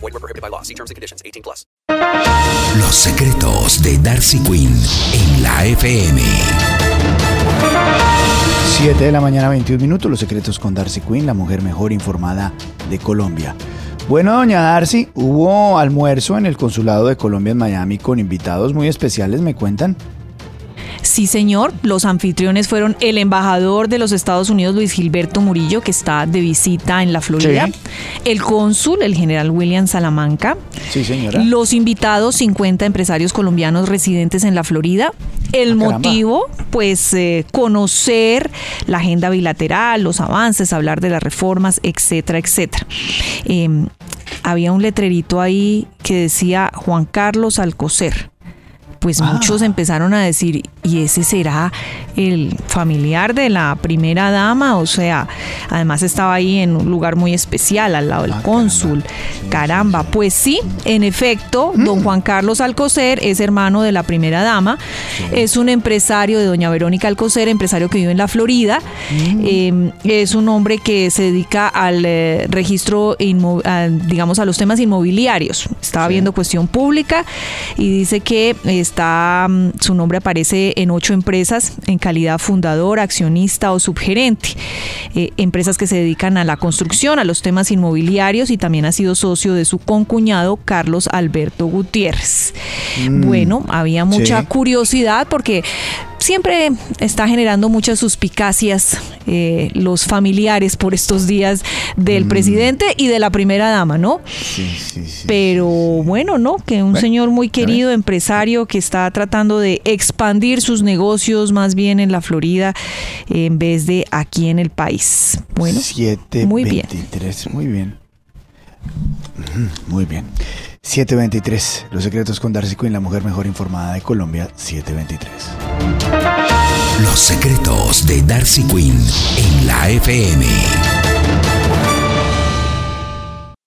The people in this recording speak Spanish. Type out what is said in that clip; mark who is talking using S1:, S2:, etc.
S1: Void were prohibited by law. See terms and conditions. 18 plus.
S2: Los secretos de Darcy Quinn en la FM.
S3: 7 de la mañana, 21 minutos. Los secretos con Darcy Quinn, la mujer mejor informada de Colombia. Bueno, doña Darcy, hubo almuerzo en el consulado de Colombia en Miami con invitados muy especiales, me cuentan.
S4: Sí, señor. Los anfitriones fueron el embajador de los Estados Unidos, Luis Gilberto Murillo, que está de visita en la Florida,
S3: Sí.
S4: el cónsul, el general William Salamanca,
S3: Sí, señora.
S4: los invitados, 50 empresarios colombianos residentes en la Florida. El
S3: Ah,
S4: motivo, pues, eh, conocer la agenda bilateral, los avances, hablar de las reformas, etcétera, etcétera. Eh, había un letrerito ahí que decía Juan Carlos Alcocer. Pues
S3: Ah.
S4: muchos empezaron a decir, ¿y ese será el familiar de la primera dama? O sea, además estaba ahí en un lugar muy especial, al lado del
S3: Ah,
S4: cónsul. Caramba, pues sí, en efecto,
S3: Mm.
S4: don Juan Carlos Alcocer es hermano de la primera dama, es un empresario de doña Verónica Alcocer, empresario que vive en la Florida,
S3: Mm.
S4: Eh, es un hombre que se dedica al eh, registro, a, digamos, a los temas inmobiliarios. Estaba viendo cuestión pública y dice que está, mm, su nombre aparece en ocho empresas en calidad fundador, accionista o subgerente. Eh, empresas que se dedican a la construcción, a los temas inmobiliarios y también ha sido socio de su concuñado Carlos Alberto Gutiérrez. Bueno, había mucha
S3: sí.
S4: curiosidad porque siempre está generando muchas suspicacias eh, los familiares por estos días del presidente y de la primera dama, ¿no?
S3: Sí, sí, sí.
S4: Pero bueno, ¿no? Que un
S3: Bueno,
S4: señor muy querido, empresario, que está tratando de expandir sus negocios más bien en la Florida en vez de aquí en el país. Bueno,
S3: 7.23,
S4: muy bien.
S3: muy bien. Muy bien. 7.23, Los secretos con Darcy Quinn, la mujer mejor informada de Colombia, 7.23.
S2: Los secretos de Darcy Quinn en la FM.